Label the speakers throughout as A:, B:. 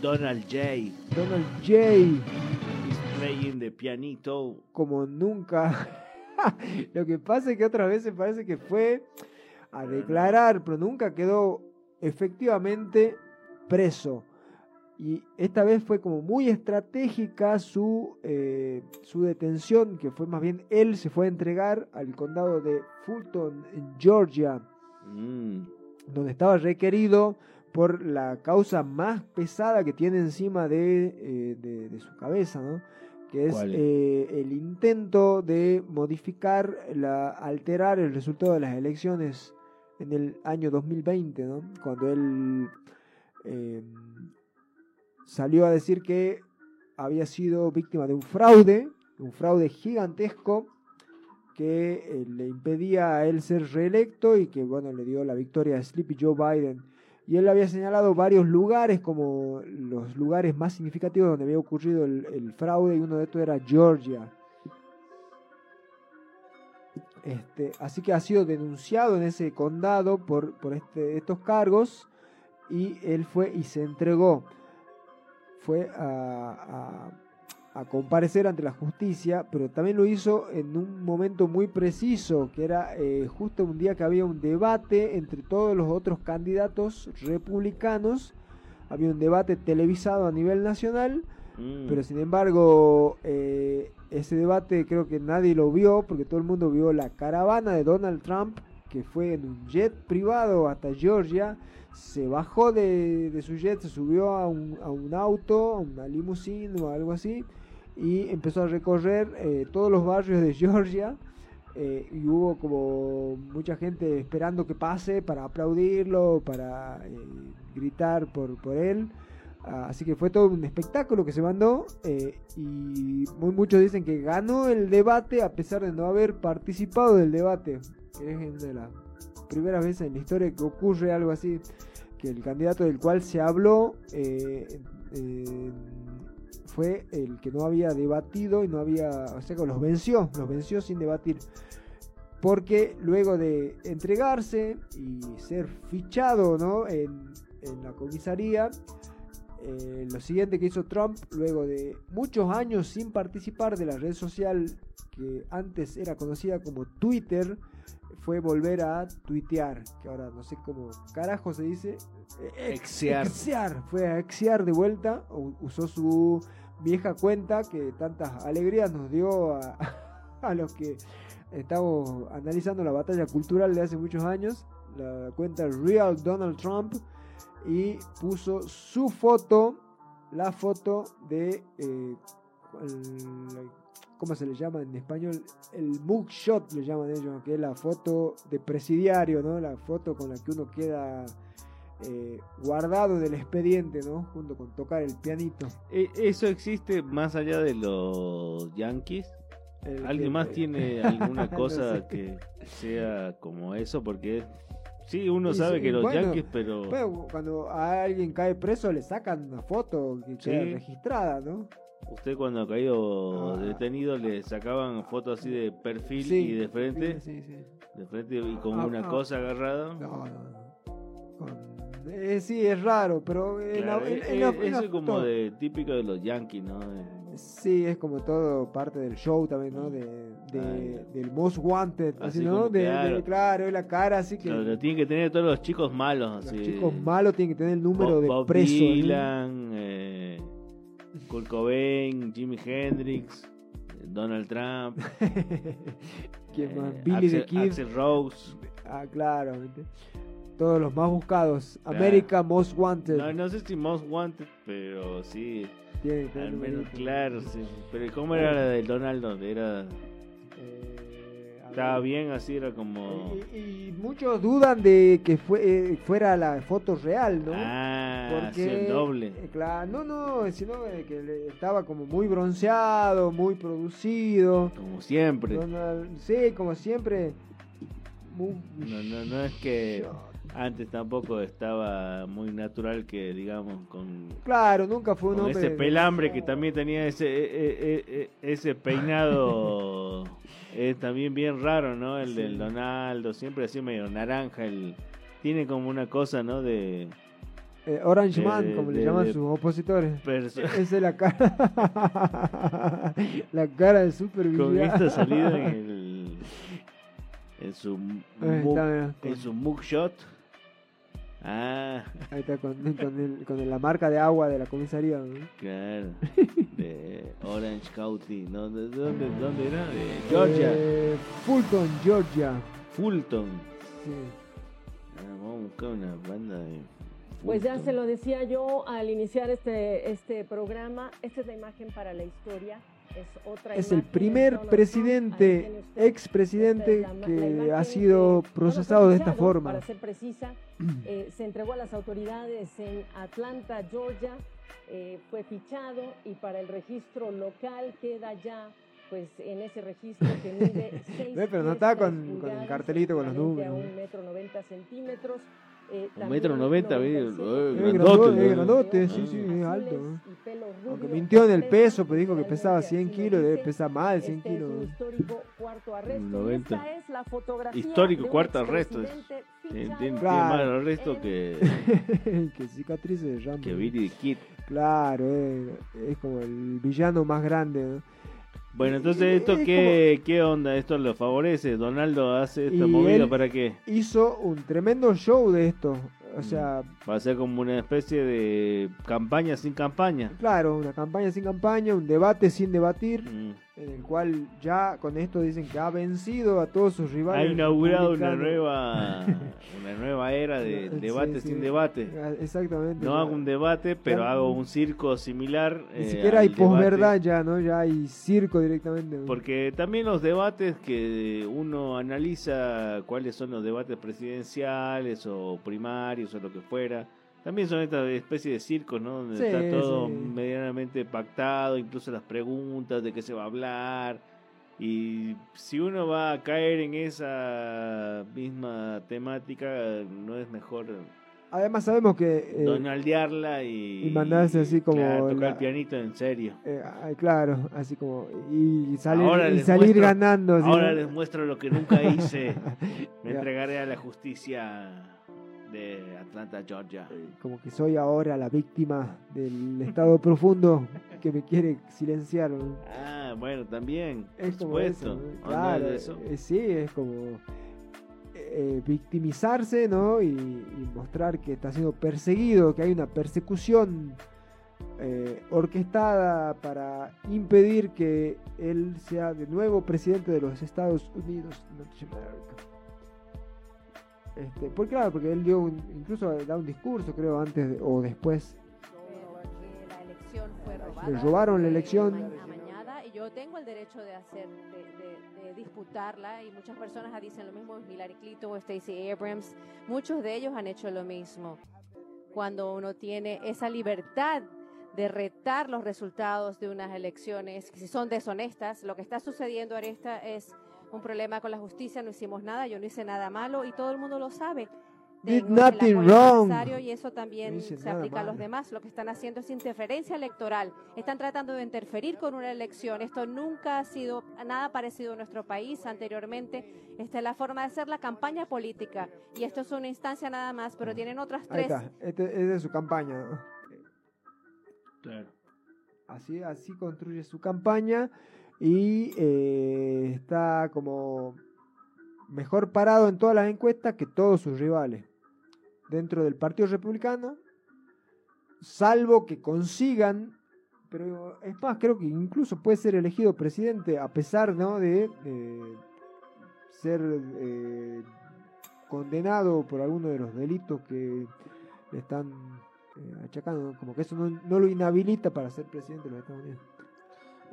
A: Donald J.
B: Donald J.
A: He's playing the pianito.
B: Como nunca. Lo que pasa es que otras veces parece que fue a declarar, pero nunca quedó efectivamente preso. Y esta vez fue como muy estratégica su, eh, su detención, que fue más bien él se fue a entregar al condado de Fulton, en Georgia,
A: Mm.
B: donde estaba requerido por la causa más pesada que tiene encima de, eh, de- de su cabeza, ¿no? que es eh, el intento de modificar, la, alterar el resultado de las elecciones en el año 2020, ¿no? cuando él eh, salió a decir que había sido víctima de un fraude, un fraude gigantesco que eh, le impedía a él ser reelecto y que bueno le dio la victoria a Sleepy Joe Biden. Y él había señalado varios lugares como los lugares más significativos donde había ocurrido el, fraude y uno de estos era Georgia. Este, así que ha sido denunciado en ese condado por, por este, estos cargos y él fue y se entregó. Fue a- a comparecer ante la justicia, pero también lo hizo en un momento muy preciso, que era eh, justo un día que había un debate entre todos los otros candidatos republicanos. Había un debate televisado a nivel nacional,
A: Mm.
B: pero sin embargo eh, ese debate creo que nadie lo vio, porque todo el mundo vio la caravana de Donald Trump, que fue en un jet privado hasta Georgia, se bajó de, de su jet, se subió a un, a un auto, a una limusina o algo así, y empezó a recorrer eh, todos los barrios de Georgia. eh, y hubo como mucha gente esperando que pase para aplaudirlo, para eh, gritar por, por él. Ah, así que fue todo un espectáculo que se mandó eh, y muy muchos dicen que ganó el debate a pesar de no haber participado del debate. Que es una de las primeras veces en la historia que ocurre algo así, que el candidato del cual se habló eh, fue el que no había debatido y no había, o sea que los venció, los venció sin debatir. Porque luego de entregarse y ser fichado ¿no? en, en la comisaría, eh, lo siguiente que hizo Trump, luego de muchos años sin participar de la red social que antes era conocida como Twitter, fue volver a tuitear, que ahora no sé cómo carajo se dice. Eh, ex-
A: Exear.
B: exear, fue a exear de vuelta, usó su vieja cuenta que tantas alegrías nos dio a, los que estamos analizando la batalla cultural de hace muchos años, la cuenta Real Donald Trump, y puso su foto, la foto de, eh, ¿cómo se le llama en español? El mugshot le llaman ellos, que es la foto de presidiario, ¿no? La foto con la que uno queda eh, guardado del expediente, ¿no? Junto con tocar el pianito.
A: E- ¿Eso existe más allá de los Yankees?
B: El
A: ¿Alguien
B: que-
A: más tiene alguna
B: No
A: cosa
B: sé.
A: que sea como eso? Porque sí, uno
B: Y
A: sabe
B: sí,
A: que los
B: bueno,
A: Yankees, pero
B: cuando a alguien cae preso le sacan una foto que queda
A: Sí.
B: registrada, ¿no?
A: usted cuando ha caído
B: Ah.
A: detenido le sacaban fotos así de perfil
B: Sí,
A: y de frente, de frente y con
B: Ah,
A: una
B: ah.
A: cosa agarrada.
B: No, no, no. Con- eh, sí, es raro, pero en la-
A: Claro,
B: en-
A: e-
B: en la-
A: e-
B: en la
A: eso es como de típico de los Yankees, ¿no? Eh,
B: Sí, es como todo parte del show también, ¿no? De, de-
A: Ah,
B: del Most Wanted, así,
A: Así
B: ¿no?
A: como,
B: De, de-
A: claro.
B: claro, es la cara, así que
A: Lo, lo tienen que tener todos los chicos malos,
B: los
A: así.
B: chicos malos tienen que tener el número
A: Bob,
B: de
A: Bob
B: preso. ¿no?
A: Dylan, eh, Kurt Cobain, Jimi Hendrix, Donald Trump,
B: ¿Quién más?
A: eh,
B: Billy the
A: Axel,
B: Kid.
A: Axl Rose.
B: Ah, claro. Todos los más buscados.
A: Claro.
B: America Most Wanted.
A: No, no sé si Most Wanted, pero sí,
B: Tiene que tener
A: al menos claro. sí. Pero ¿cómo era la del Donaldo? Era,
B: Eh,
A: estaba bien así, era como...
B: Y, y muchos dudan de que fue, eh, fuera la foto real, ¿no?
A: Ah, sí, el doble.
B: eh, claro, no, no, sino que estaba como muy bronceado, muy producido.
A: Como siempre.
B: Donald- sí, como siempre. muy-
A: No, no, no es que antes tampoco estaba muy natural que, digamos, con
B: Claro, nunca fue un
A: Con
B: hombre.
A: ese pelambre que también tenía ese e- e- e- ese peinado es también bien raro, ¿no? El
B: Sí.
A: del Donaldo, siempre así medio naranja, el tiene como una cosa, ¿no? De
B: Eh, Orange
A: Eh,
B: Man, como le llaman
A: de-
B: sus opositores. Esa es la cara. la cara de super
A: con esta salida en el en su
B: con-
A: en su mugshot ah
B: Ahí está con, con, el- con la marca de agua de la comisaría. ¿no?
A: claro de Orange County no de dónde dónde era de Georgia
B: Eh, Fulton, Georgia.
A: Fulton
B: Sí.
A: Ah, vamos a buscar una banda de
C: Pues ya se lo decía yo al iniciar este, este programa, esta es la imagen para la historia. Es,
B: el primer presidente, expresidente que ha sido procesado de esta forma.
C: Para ser precisa, eh, se entregó a las autoridades en Atlanta, Georgia, eh, fue fichado y para el registro local queda ya pues en ese registro que mide 6
B: Ve, pero no está con- con el cartelito con los números.
C: A un metro 90 centímetros. Eh,
A: Un metro 90, ve,
C: 97
B: Es
A: grandote,
B: grandote, es
A: ¿no?
B: grandote, sí, sí, es alto. Aunque mintió en el
C: completo,
B: peso, pues dijo que pesaba 100
C: así lo
B: kilos, debe pesar más de 100
C: Este es
B: kilos.
C: histórico cuarto arresto. y
A: 90.
C: esta es la fotografía
A: Histórico cuarto arresto, Tiene, más arresto que,
B: que cicatrices de Rambo.
A: que Billy the Kid.
B: Claro, eh, es como el villano más grande. ¿no?
A: Bueno, entonces, ¿esto
B: Es
A: qué, qué onda? ¿Esto lo favorece? ¿Donaldo hace esta
B: Y
A: movida para qué?
B: Hizo un tremendo show de esto. O sea,
A: Va a ser como una especie de campaña sin campaña.
B: claro, una campaña sin campaña, un debate sin debatir,
A: Mm.
B: En el cual ya con esto dicen que ha vencido a todos sus rivales.
A: Ha inaugurado una nueva una nueva era de
B: Sí,
A: debate
B: sí.
A: sin debate.
B: Ah, Exactamente.
A: No hago un debate, pero
B: Ya-
A: hago un circo similar.
B: Ni
A: eh,
B: siquiera hay posverdad ya, ¿no? Ya hay circo directamente.
A: Porque también los debates que uno analiza cuáles son los debates presidenciales o primarios o lo que fuera, también son esta especie de circos, ¿no? Donde
B: Sí,
A: está todo
B: sí.
A: medianamente pactado, incluso las preguntas de qué se va a hablar. Y si uno va a caer en esa misma temática, no es mejor
B: Además sabemos que... eh,
A: donaldearla y,
B: y mandarse así como
A: claro, tocar
B: la-
A: el pianito en serio.
B: eh, claro, así como... Y salir,
A: Ahora
B: y salir
A: muestro-
B: ganando. ¿sí,
A: Ahora les muestro lo que nunca hice. Me entregaré a la justicia de Atlanta, Georgia.
B: Como que soy ahora la víctima del estado profundo que me quiere silenciar.
A: Ah, bueno, también.
B: Es
A: por
B: como
A: supuesto.
B: eso, ¿no?
A: Onda
B: Claro,
A: eso.
B: eh, sí, es como eh, victimizarse, ¿no? Y, y mostrar que está siendo perseguido, que hay una persecución eh, orquestada para impedir que él sea de nuevo presidente de los Estados Unidos. de Norteamérica. Este, porque claro, porque él dio un- incluso da un discurso, creo, antes de- o después.
D: que la elección fue robada.
B: Le robaron la elección.
D: amañada, y yo tengo el derecho de hacer, de, de- de disputarla y muchas personas dicen lo mismo, Hillary Clinton o Stacey Abrams, muchos de ellos han hecho lo mismo. Cuando uno tiene esa libertad de retar los resultados de unas elecciones, que si son deshonestas, lo que está sucediendo ahorita es un problema con la justicia, no hicimos nada, yo no hice nada malo y todo el mundo lo sabe.
B: Did nothing wrong.
D: necesario Y eso también
B: No
D: se aplica a los
B: malo.
D: demás. Lo que están haciendo es interferencia electoral. Están tratando de interferir con una elección. Esto nunca ha sido nada parecido en nuestro país anteriormente. Esta es la forma de hacer la campaña política. Y esto es una instancia nada más, pero tienen otras
B: Ahí
D: tres.
B: está, este es de su campaña. ¿no?
A: Claro.
B: Así, así construye su campaña y eh, está como mejor parado en todas las encuestas que todos sus rivales dentro del Partido Republicano, salvo que consigan, pero es más, creo que incluso puede ser elegido presidente a pesar ¿no? de eh, ser eh, condenado por alguno de los delitos que le están eh, achacando, como que eso no lo inhabilita para ser presidente de los Estados Unidos.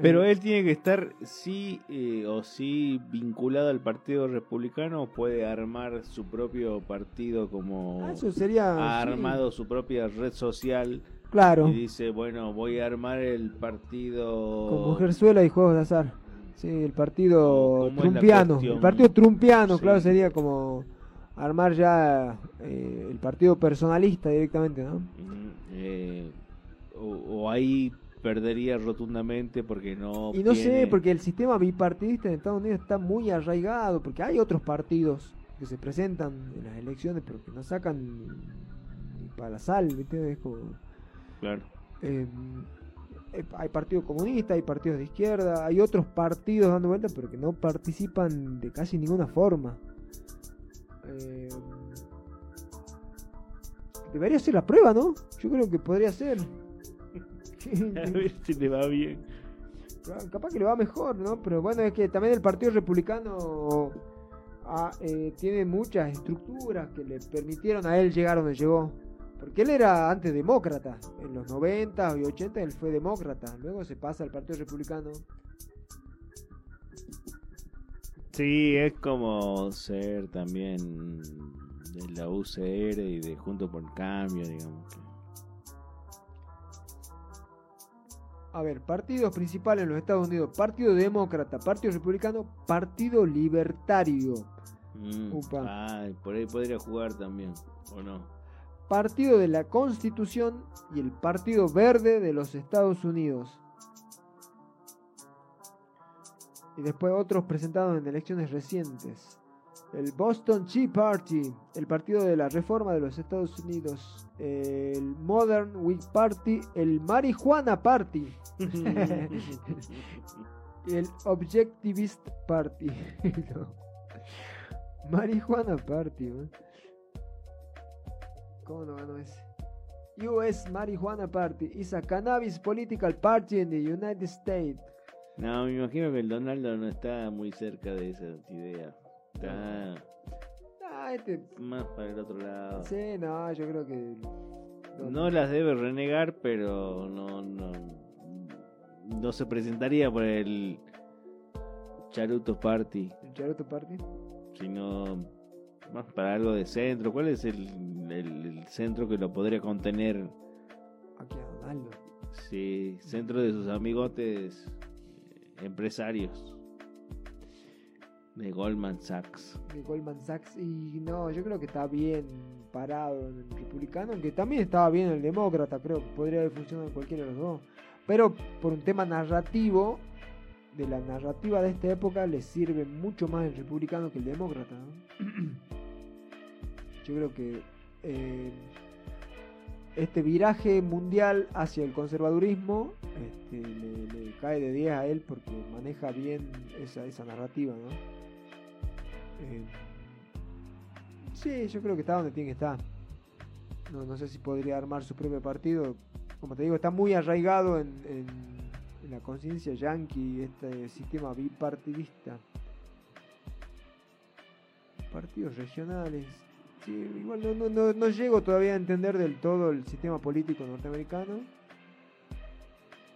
A: Pero
B: Eh,
A: él tiene que estar sí eh, o sí vinculado al Partido Republicano o puede armar su propio partido como
B: ah, eso sería
A: ha
B: sí,
A: armado su propia red social
B: claro,
A: y dice, bueno, voy a armar el partido
B: como Mujerzuela y Juegos de Azar. Sí, el partido
A: ¿Cómo es la
B: trumpiano. El partido trumpiano,
A: Sí.
B: claro, sería como armar ya eh, el partido personalista directamente, ¿no?
A: Eh, o, o ahí perdería rotundamente porque no
B: Y no sé, porque el sistema bipartidista en Estados Unidos está muy arraigado, porque hay otros partidos que se presentan en las elecciones, pero que no sacan ni para la sal. Como,
A: Claro.
B: eh, eh, hay partidos comunistas, hay partidos de izquierda, hay otros partidos dando vueltas, pero que no participan de casi ninguna forma. Eh, debería ser la prueba, ¿no? Yo creo que podría ser.
A: A ver si le va bien.
B: Capaz que le va mejor, ¿no? Pero bueno, es que también el Partido Republicano ah, eh, tiene muchas estructuras que le permitieron a él llegar donde llegó. Porque él era antes demócrata. En los 90 y 80 él fue demócrata. Luego se pasa al Partido Republicano.
A: Sí, es como ser también de la UCR y de Junto por el Cambio, digamos.
B: A ver, partidos principales en los Estados Unidos. Partido Demócrata, Partido Republicano, Partido Libertario.
A: Mm,
B: Upa.
A: ah, por ahí podría jugar también, ¿o no?
B: Partido de la Constitución y el Partido Verde de los Estados Unidos. Y después otros presentados en elecciones recientes. El Boston Tea Party, el Partido de la Reforma de los Estados Unidos. El Modern Whig Party, el Marijuana Party. el Objectivist Party. No. Marijuana Party. ¿Cómo no ganó ese? US Marijuana Party is a cannabis political party in the United States.
A: No, me imagino que el Donaldo no está muy cerca de esa idea.
B: Ah, este.
A: más para el otro lado.
B: Sí, no, yo creo que.
A: No las debe renegar, pero no, no, no se presentaría por el Charuto Party,
B: ¿El Charuto Party?
A: sino más para algo de centro. ¿Cuál es el, el- el centro que lo podría contener?
B: Aquí a.
A: Sí, centro de sus amigotes eh, empresarios de Goldman Sachs.
B: De Goldman Sachs. Y no, yo creo que está bien parado en el republicano. Aunque también estaba bien el demócrata. Creo que podría haber funcionado en cualquiera de los dos. Pero por un tema narrativo. De la narrativa de esta época le sirve mucho más el republicano que el demócrata. ¿no? Yo creo que eh, este viraje mundial hacia el conservadurismo este, le, le cae de 10 a él porque maneja bien esa, esa narrativa, ¿no? Eh, sí, yo creo que está donde tiene que estar. No, sé si podría armar su propio partido. Como te digo, está muy arraigado en, la conciencia yanqui este sistema bipartidista. Partidos regionales. Sí, igual no, no, no, no llego todavía a entender del todo el sistema político norteamericano.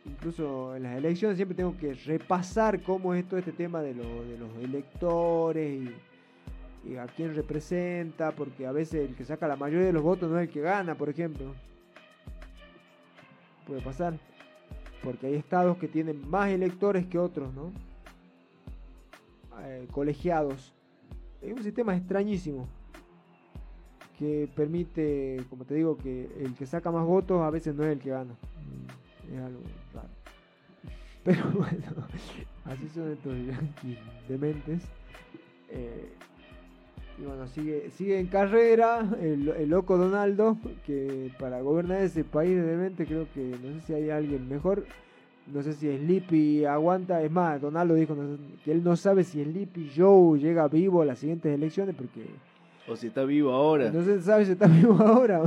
B: Incluso en las elecciones siempre tengo que repasar cómo es todo este tema de, lo- de los electores y a quién representa, porque a veces el que saca la mayoría de los votos no es el que gana, por ejemplo. Puede pasar. Porque hay estados que tienen más electores que otros, ¿no? Eh, colegiados. Es un sistema extrañísimo que permite, como te digo, que el que saca más votos a veces no es el que gana. Mm, Es algo raro. Pero bueno, así son estos yanquis dementes. Eh, y bueno, sigue, sigue en carrera el, el loco Donaldo, que para gobernar ese país de demente creo que no sé si hay alguien mejor. No sé si Sleepy aguanta. Es más, Donaldo dijo que él no sabe si Sleepy Joe llega vivo a las siguientes elecciones porque
A: O si está vivo ahora.
B: no se sabe si está vivo ahora.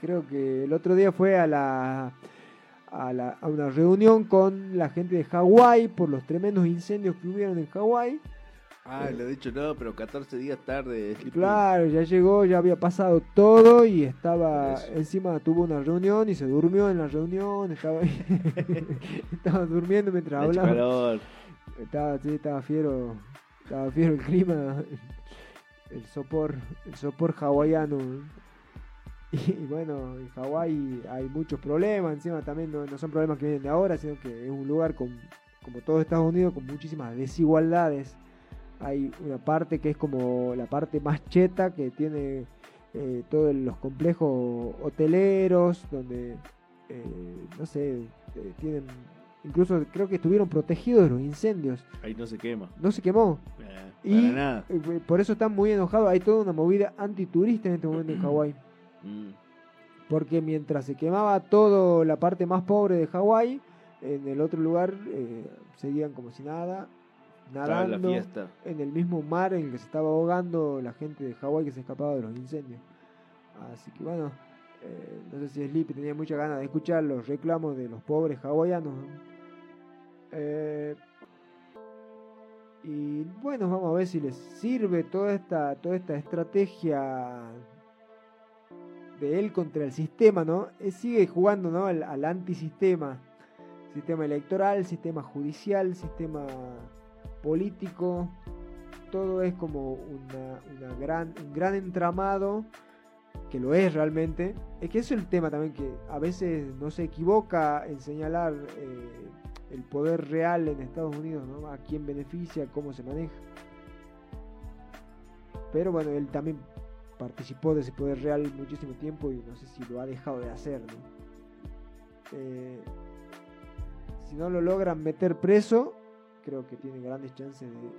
B: Creo que el otro día fue a la, a la a una reunión con la gente de Hawái por los tremendos incendios que hubieron en Hawái.
A: Ah, le he dicho no, pero 14 días tarde.
B: Claro, ya llegó, ya había pasado todo y estaba
A: Eso.
B: encima tuvo una reunión y se durmió en la reunión, estaba estaba durmiendo mientras hablaba.
A: calor.
B: Estaba, sí, estaba fiero, estaba fiero el clima, el sopor, el sopor hawaiano. Y, bueno, en Hawái hay muchos problemas, encima también no, no son problemas que vienen de ahora, sino que es un lugar con, como todo Estados Unidos, con muchísimas desigualdades. Hay una parte que es como la parte más cheta, que tiene eh, todos los complejos hoteleros, donde, eh, no sé, eh, tienen, incluso creo que estuvieron protegidos de los incendios.
A: Ahí no se quema.
B: No se quemó. Y
A: para nada.
B: por eso están muy enojados. Hay toda una movida antiturista en este momento en Hawái.
A: Mm.
B: Porque mientras se quemaba toda la parte más pobre de Hawái, en el otro lugar seguían como si nada,
A: La
B: nadando
A: fiesta.
B: en el mismo mar en el que se estaba ahogando la gente de Hawái que se escapaba de los incendios. Así que bueno, eh, no sé si Sleepy tenía muchas ganas de escuchar los reclamos de los pobres hawaianos. ¿no? Eh, y bueno, vamos a ver si les sirve toda esta, toda esta estrategia de él contra el sistema, ¿no? Él sigue jugando, ¿no? Al, al antisistema. Sistema electoral, sistema judicial, sistema político. Todo es como una, una gran, un gran entramado que lo es realmente. Es que es el tema también, que a veces no se equivoca en señalar eh, el poder real en Estados Unidos, ¿no? A quién beneficia, cómo se maneja. Pero bueno, él también participó de ese poder real muchísimo tiempo y no sé si lo ha dejado de hacer. Eh, si no lo logran meter preso, creo que tiene grandes chances de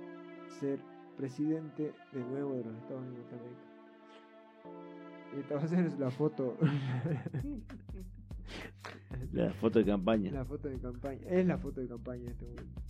B: ser presidente de nuevo de los Estados Unidos de América. Esta va a ser la foto.
A: La foto de campaña.
B: la foto de campaña. Es la foto de campaña en este momento.